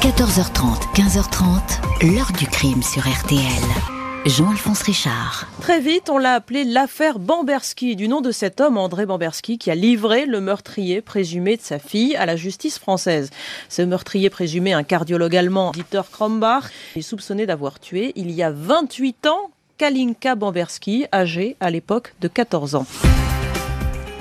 14h30, 15h30, l'heure du crime sur RTL. Jean-Alphonse Richard. Très vite, on l'a appelé l'affaire Bamberski, du nom de cet homme, André Bamberski, qui a livré le meurtrier présumé de sa fille à la justice française. Ce meurtrier présumé, un cardiologue allemand, Dieter Krombach, est soupçonné d'avoir tué, il y a 28 ans, Kalinka Bamberski, âgée à l'époque de 14 ans.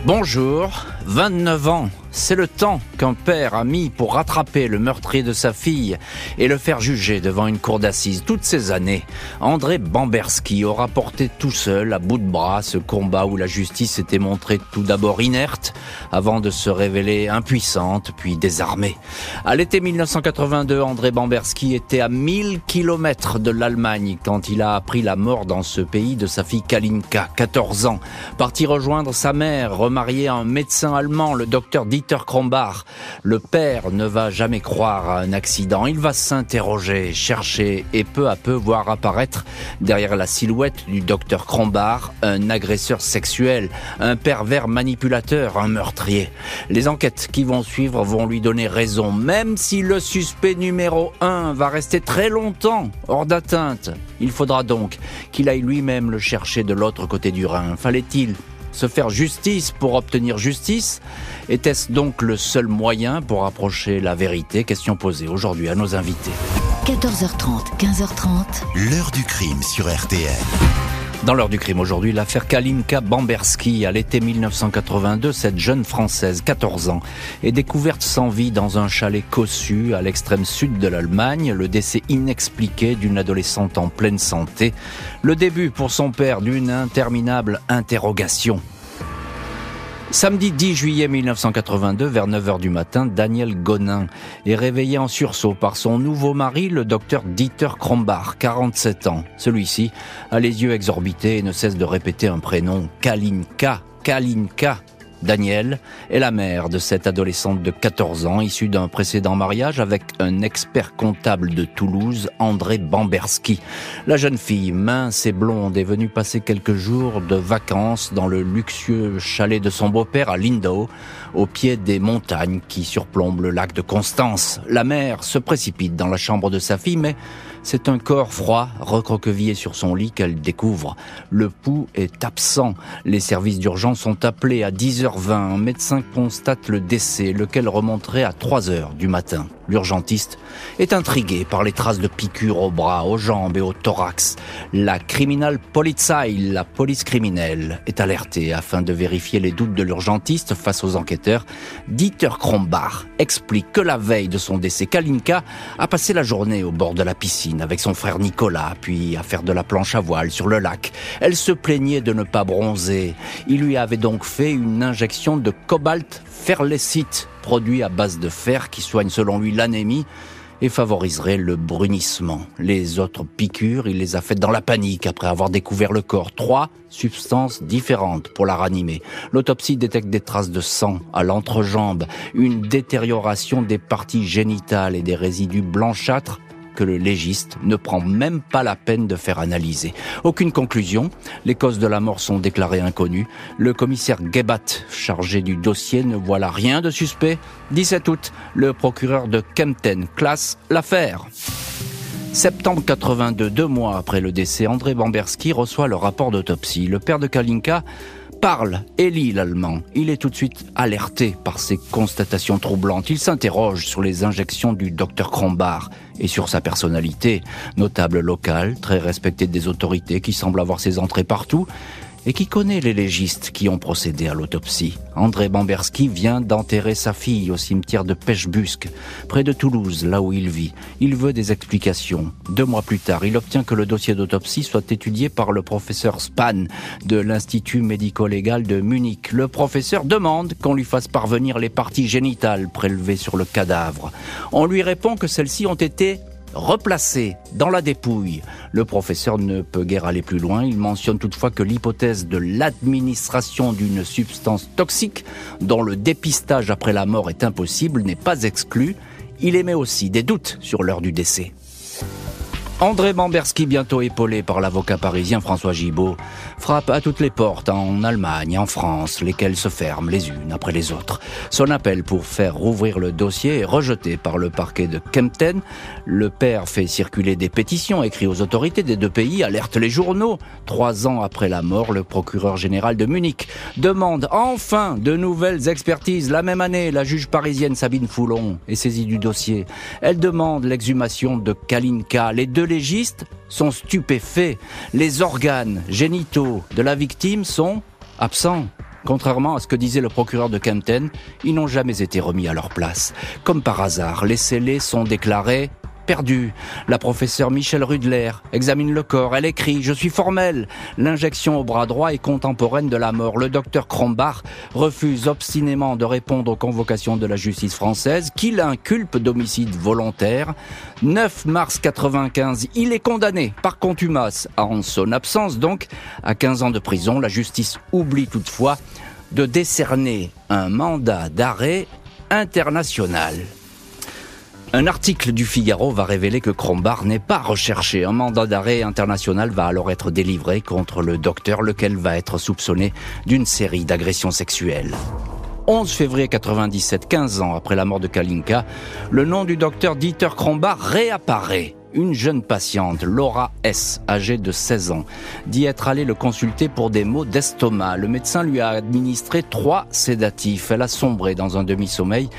Bonjour, 29 ans, c'est le temps qu'un père a mis pour rattraper le meurtrier de sa fille et le faire juger devant une cour d'assises. Toutes ces années, André Bamberski aura porté tout seul, à bout de bras, ce combat où la justice s'était montrée tout d'abord inerte, avant de se révéler impuissante, puis désarmée. À l'été 1982, André Bamberski était à 1000 kilomètres de l'Allemagne quand il a appris la mort dans ce pays de sa fille Kalinka, 14 ans, parti rejoindre sa mère, remariée à un médecin le docteur Dieter Krombach. Le père ne va jamais croire à un accident. Il va s'interroger, chercher et peu à peu voir apparaître derrière la silhouette du docteur Krombach un agresseur sexuel, un pervers manipulateur, un meurtrier. Les enquêtes qui vont suivre vont lui donner raison, même si le suspect numéro 1 va rester très longtemps hors d'atteinte. Il faudra donc qu'il aille lui-même le chercher de l'autre côté du Rhin. Fallait-il se faire justice pour obtenir justice Était-ce donc le seul moyen pour approcher la vérité? Question posée aujourd'hui à nos invités. 14h30, 15h30. L'heure du crime sur RTL. Dans l'heure du crime aujourd'hui, l'affaire Kalinka Bamberski. À l'été 1982, cette jeune Française, 14 ans, est découverte sans vie dans un chalet cossu à l'extrême sud de l'Allemagne. Le décès inexpliqué d'une adolescente en pleine santé. Le début pour son père d'une interminable interrogation. Samedi 10 juillet 1982, vers 9h du matin, Daniel Gonin est réveillé en sursaut par son nouveau mari, le docteur Dieter Krombach, 47 ans. Celui-ci a les yeux exorbités et ne cesse de répéter un prénom, Kalinka, Kalinka. Daniel est la mère de cette adolescente de 14 ans, issue d'un précédent mariage avec un expert comptable de Toulouse, André Bamberski. La jeune fille, mince et blonde, est venue passer quelques jours de vacances dans le luxueux chalet de son beau-père à Lindau, au pied des montagnes qui surplombent le lac de Constance. La mère se précipite dans la chambre de sa fille, mais c'est un corps froid, recroquevillé sur son lit qu'elle découvre. Le pouls est absent. Les services d'urgence sont appelés à 10h20. Un médecin constate le décès, lequel remonterait à 3h du matin. L'urgentiste est intrigué par les traces de piqûres aux bras, aux jambes et au thorax. La criminal Polizei, la police criminelle, est alertée afin de vérifier les doutes de l'urgentiste face aux enquêteurs. Dieter Krombach explique que la veille de son décès, Kalinka a passé la journée au bord de la piscine avec son frère Nicolas, puis à faire de la planche à voile sur le lac. Elle se plaignait de ne pas bronzer. Il lui avait donc fait une injection de cobalt ferlecite produit à base de fer qui soigne selon lui l'anémie et favoriserait le brunissement. Les autres piqûres, il les a faites dans la panique après avoir découvert le corps. Trois substances différentes pour la ranimer. L'autopsie détecte des traces de sang à l'entrejambe, une détérioration des parties génitales et des résidus blanchâtres que le légiste ne prend même pas la peine de faire analyser. Aucune conclusion, les causes de la mort sont déclarées inconnues. Le commissaire Gebat, chargé du dossier, ne voit là rien de suspect. 17 août, le procureur de Kempten classe l'affaire. Septembre 82, deux mois après le décès, André Bamberski reçoit le rapport d'autopsie. Le père de Kalinka parle et lit l'allemand. Il est tout de suite alerté par ces constatations troublantes. Il s'interroge sur les injections du docteur Krombach et sur sa personnalité, notable local, très respecté des autorités qui semble avoir ses entrées partout, et qui connaît les légistes qui ont procédé à l'autopsie. André Bamberski vient d'enterrer sa fille au cimetière de Pechbusque, près de Toulouse, là où il vit. Il veut des explications. Deux mois plus tard, il obtient que le dossier d'autopsie soit étudié par le professeur Span de l'Institut médico-légal de Munich. Le professeur demande qu'on lui fasse parvenir les parties génitales prélevées sur le cadavre. On lui répond que celles-ci ont été replacé dans la dépouille. Le professeur ne peut guère aller plus loin. Il mentionne toutefois que l'hypothèse de l'administration d'une substance toxique dont le dépistage après la mort est impossible n'est pas exclue. Il émet aussi des doutes sur l'heure du décès. André Bamberski, bientôt épaulé par l'avocat parisien François Gibault, frappe à toutes les portes en Allemagne, en France, lesquelles se ferment les unes après les autres. Son appel pour faire rouvrir le dossier est rejeté par le parquet de Kempten. Le père fait circuler des pétitions, écrit aux autorités des deux pays, alerte les journaux. Trois ans après la mort, le procureur général de Munich demande enfin de nouvelles expertises. La même année, la juge parisienne Sabine Foulon est saisie du dossier. Elle demande l'exhumation de Kalinka. Les deux légistes sont stupéfaits. Les organes génitaux de la victime sont absents. Contrairement à ce que disait le procureur de Kempten, ils n'ont jamais été remis à leur place. Comme par hasard, les scellés sont déclarés La professeure Michel Rudler examine le corps. Elle écrit Je suis formelle. L'injection au bras droit est contemporaine de la mort. Le docteur Crombach refuse obstinément de répondre aux convocations de la justice française qui l'inculpe d'homicide volontaire. 9 mars 95, il est condamné par contumace en son absence donc à 15 ans de prison. La justice oublie toutefois de décerner un mandat d'arrêt international. Un article du Figaro va révéler que Crombard n'est pas recherché. Un mandat d'arrêt international va alors être délivré contre le docteur, lequel va être soupçonné d'une série d'agressions sexuelles. 11 février 97, 15 ans après la mort de Kalinka, le nom du docteur Dieter Crombard réapparaît. Une jeune patiente, Laura S., âgée de 16 ans, dit être allée le consulter pour des maux d'estomac. Le médecin lui a administré trois sédatifs. Elle a sombré dans un demi-sommeil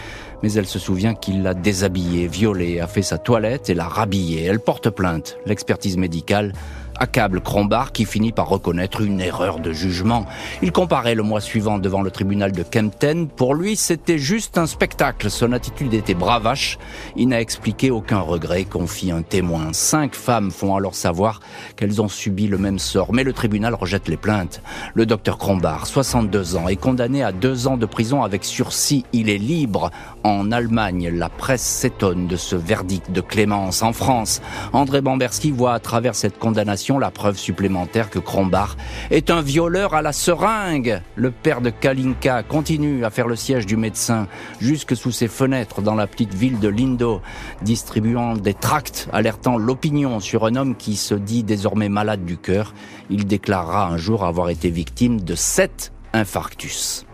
mais elle se souvient qu'il l'a déshabillée, violée, a fait sa toilette et l'a rhabillée. Elle porte plainte. L'expertise médicale accable Crombard qui finit par reconnaître une erreur de jugement. Il comparait le mois suivant devant le tribunal de Kempten. Pour lui, c'était juste un spectacle. Son attitude était bravache. Il n'a expliqué aucun regret, confie un témoin. Cinq femmes font alors savoir qu'elles ont subi le même sort, mais le tribunal rejette les plaintes. Le docteur Crombard, 62 ans, est condamné à deux ans de prison avec sursis. Il est libre. En Allemagne, la presse s'étonne de ce verdict de clémence. En France, André Bamberski voit à travers cette condamnation la preuve supplémentaire que Crombach est un violeur à la seringue. Le père de Kalinka continue à faire le siège du médecin jusque sous ses fenêtres dans la petite ville de Lindo, distribuant des tracts alertant l'opinion sur un homme qui se dit désormais malade du cœur. Il déclarera un jour avoir été victime de sept infarctus.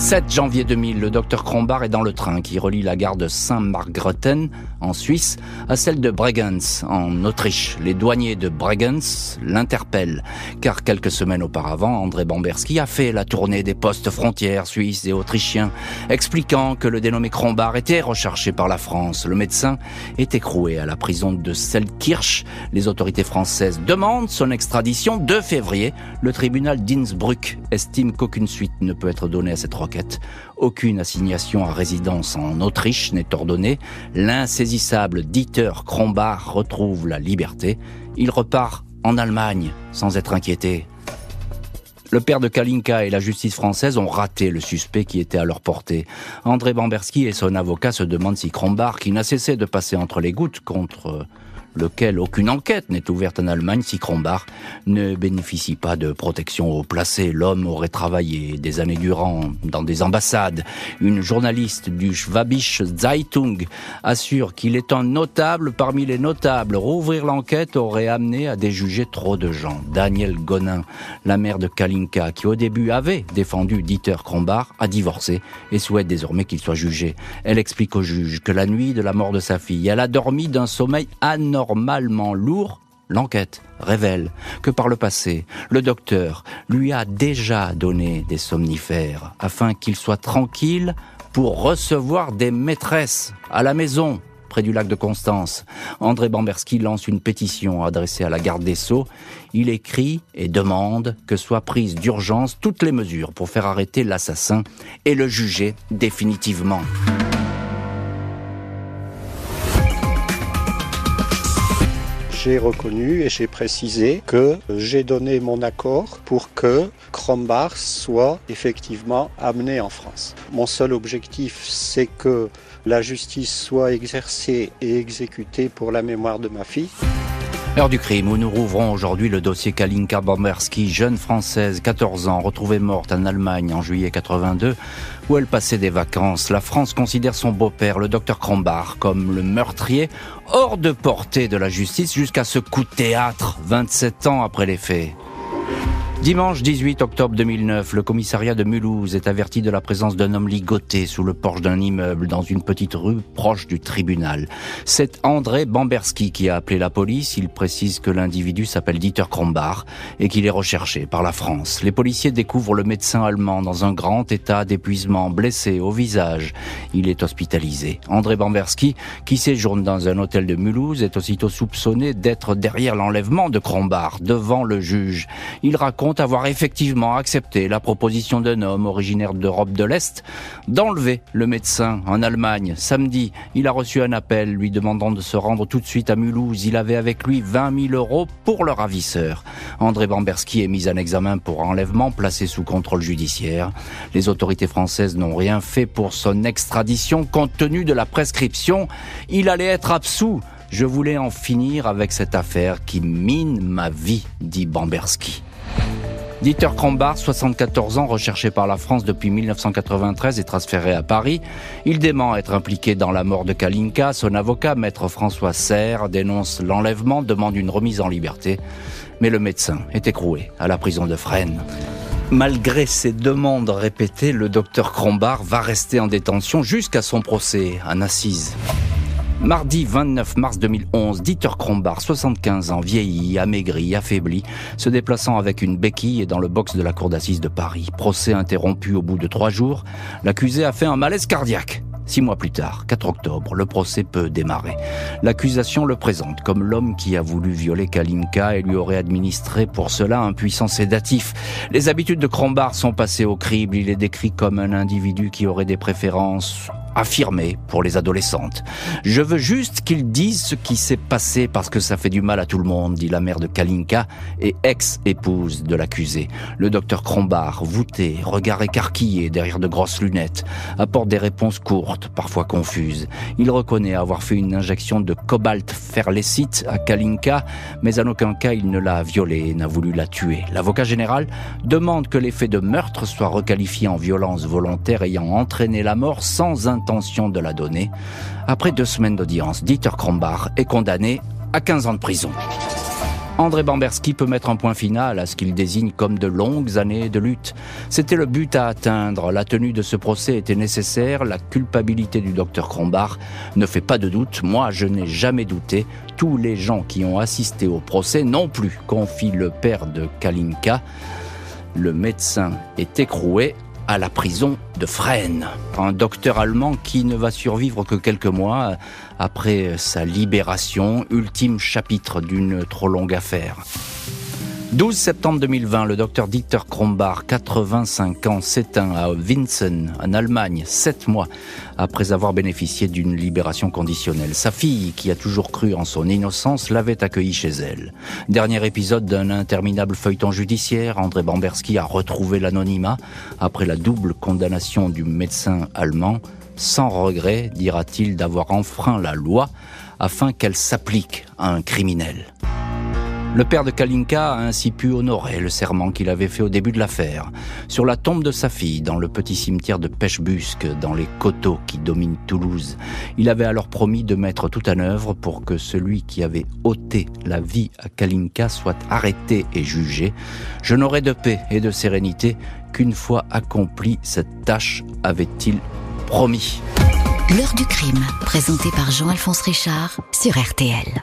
7 janvier 2000, le docteur Crombard est dans le train qui relie la gare de Saint-Margrethen en Suisse à celle de Bregenz en Autriche. Les douaniers de Bregenz l'interpellent car quelques semaines auparavant, André Bamberski a fait la tournée des postes frontières suisses et autrichiens, expliquant que le dénommé Crombard était recherché par la France. Le médecin est écroué à la prison de Selkirch. Les autorités françaises demandent son extradition 2 février. Le tribunal d'Innsbruck estime qu'aucune suite ne peut être donnée à cette requête aucune assignation à résidence en Autriche n'est ordonnée. L'insaisissable Dieter Krombach retrouve la liberté. Il repart en Allemagne sans être inquiété. Le père de Kalinka et la justice française ont raté le suspect qui était à leur portée. André Bamberski et son avocat se demandent si Krombach, qui n'a cessé de passer entre les gouttes contre lequel aucune enquête n'est ouverte en Allemagne si Krombach ne bénéficie pas de protection au placé. L'homme aurait travaillé des années durant dans des ambassades. Une journaliste du Schwabische Zeitung assure qu'il est un notable parmi les notables. Rouvrir l'enquête aurait amené à déjuger trop de gens. Daniel Gonin, la mère de Kalinka, qui au début avait défendu Dieter Krombach, a divorcé et souhaite désormais qu'il soit jugé. Elle explique au juge que la nuit de la mort de sa fille, elle a dormi d'un sommeil anormal normalement lourd, l'enquête révèle que par le passé, le docteur lui a déjà donné des somnifères afin qu'il soit tranquille pour recevoir des maîtresses à la maison près du lac de Constance. André Bamberski lance une pétition adressée à la garde des Sceaux. Il écrit et demande que soient prises d'urgence toutes les mesures pour faire arrêter l'assassin et le juger définitivement. J'ai reconnu et j'ai précisé que j'ai donné mon accord pour que Krombach soit effectivement amené en France. Mon seul objectif, c'est que la justice soit exercée et exécutée pour la mémoire de ma fille. Heure du crime où nous rouvrons aujourd'hui le dossier Kalinka Bomberski, jeune française, 14 ans, retrouvée morte en Allemagne en juillet 82, où elle passait des vacances. La France considère son beau-père, le docteur Krombar, comme le meurtrier hors de portée de la justice jusqu'à ce coup de théâtre, 27 ans après les faits. Dimanche 18 octobre 2009, le commissariat de Mulhouse est averti de la présence d'un homme ligoté sous le porche d'un immeuble dans une petite rue proche du tribunal. C'est André Bamberski qui a appelé la police. Il précise que l'individu s'appelle Dieter Krombar et qu'il est recherché par la France. Les policiers découvrent le médecin allemand dans un grand état d'épuisement, blessé au visage. Il est hospitalisé. André Bamberski, qui séjourne dans un hôtel de Mulhouse, est aussitôt soupçonné d'être derrière l'enlèvement de Krombar devant le juge. Il raconte avoir effectivement accepté la proposition d'un homme originaire d'Europe de l'Est d'enlever le médecin en Allemagne. Samedi, il a reçu un appel lui demandant de se rendre tout de suite à Mulhouse. Il avait avec lui 20 000 euros pour le ravisseur. André Bamberski est mis en examen pour enlèvement placé sous contrôle judiciaire. Les autorités françaises n'ont rien fait pour son extradition compte tenu de la prescription. Il allait être absous. Je voulais en finir avec cette affaire qui mine ma vie, dit Bamberski. Dieter Krombar, 74 ans, recherché par la France depuis 1993 et transféré à Paris. Il dément être impliqué dans la mort de Kalinka. Son avocat, maître François Serre, dénonce l'enlèvement, demande une remise en liberté. Mais le médecin est écroué à la prison de Fresnes. Malgré ses demandes répétées, le docteur Krombar va rester en détention jusqu'à son procès en assise. Mardi 29 mars 2011, Dieter Krombar, 75 ans, vieilli, amaigri, affaibli, se déplaçant avec une béquille dans le box de la cour d'assises de Paris. Procès interrompu au bout de trois jours, l'accusé a fait un malaise cardiaque. Six mois plus tard, 4 octobre, le procès peut démarrer. L'accusation le présente comme l'homme qui a voulu violer Kalinka et lui aurait administré pour cela un puissant sédatif. Les habitudes de Krombar sont passées au crible. Il est décrit comme un individu qui aurait des préférences affirmé pour les adolescentes. Je veux juste qu'ils disent ce qui s'est passé parce que ça fait du mal à tout le monde, dit la mère de Kalinka et ex-épouse de l'accusé. Le docteur Krombar, voûté, regard écarquillé derrière de grosses lunettes, apporte des réponses courtes, parfois confuses. Il reconnaît avoir fait une injection de cobalt ferlécite à Kalinka, mais en aucun cas il ne l'a violée et n'a voulu la tuer. L'avocat général demande que l'effet de meurtre soit requalifié en violence volontaire ayant entraîné la mort sans intention de la donner. Après deux semaines d'audience, Dieter Krombar est condamné à 15 ans de prison. André Bamberski peut mettre un point final à ce qu'il désigne comme de longues années de lutte. C'était le but à atteindre. La tenue de ce procès était nécessaire. La culpabilité du docteur Krombar ne fait pas de doute. Moi, je n'ai jamais douté. Tous les gens qui ont assisté au procès non plus, confie le père de Kalinka. Le médecin est écroué à la prison de Fresnes. Un docteur allemand qui ne va survivre que quelques mois après sa libération, ultime chapitre d'une trop longue affaire. 12 septembre 2020, le docteur Dieter Krombar, 85 ans, s'éteint à Winsen, en Allemagne, sept mois après avoir bénéficié d'une libération conditionnelle. Sa fille, qui a toujours cru en son innocence, l'avait accueilli chez elle. Dernier épisode d'un interminable feuilleton judiciaire, André Bamberski a retrouvé l'anonymat après la double condamnation du médecin allemand, sans regret, dira-t-il, d'avoir enfreint la loi afin qu'elle s'applique à un criminel. Le père de Kalinka a ainsi pu honorer le serment qu'il avait fait au début de l'affaire, sur la tombe de sa fille, dans le petit cimetière de Pêchebusque, dans les coteaux qui dominent Toulouse. Il avait alors promis de mettre tout en œuvre pour que celui qui avait ôté la vie à Kalinka soit arrêté et jugé. Je n'aurais de paix et de sérénité qu'une fois accomplie cette tâche, avait-il promis. L'heure du crime, présenté par Jean-Alphonse Richard sur RTL.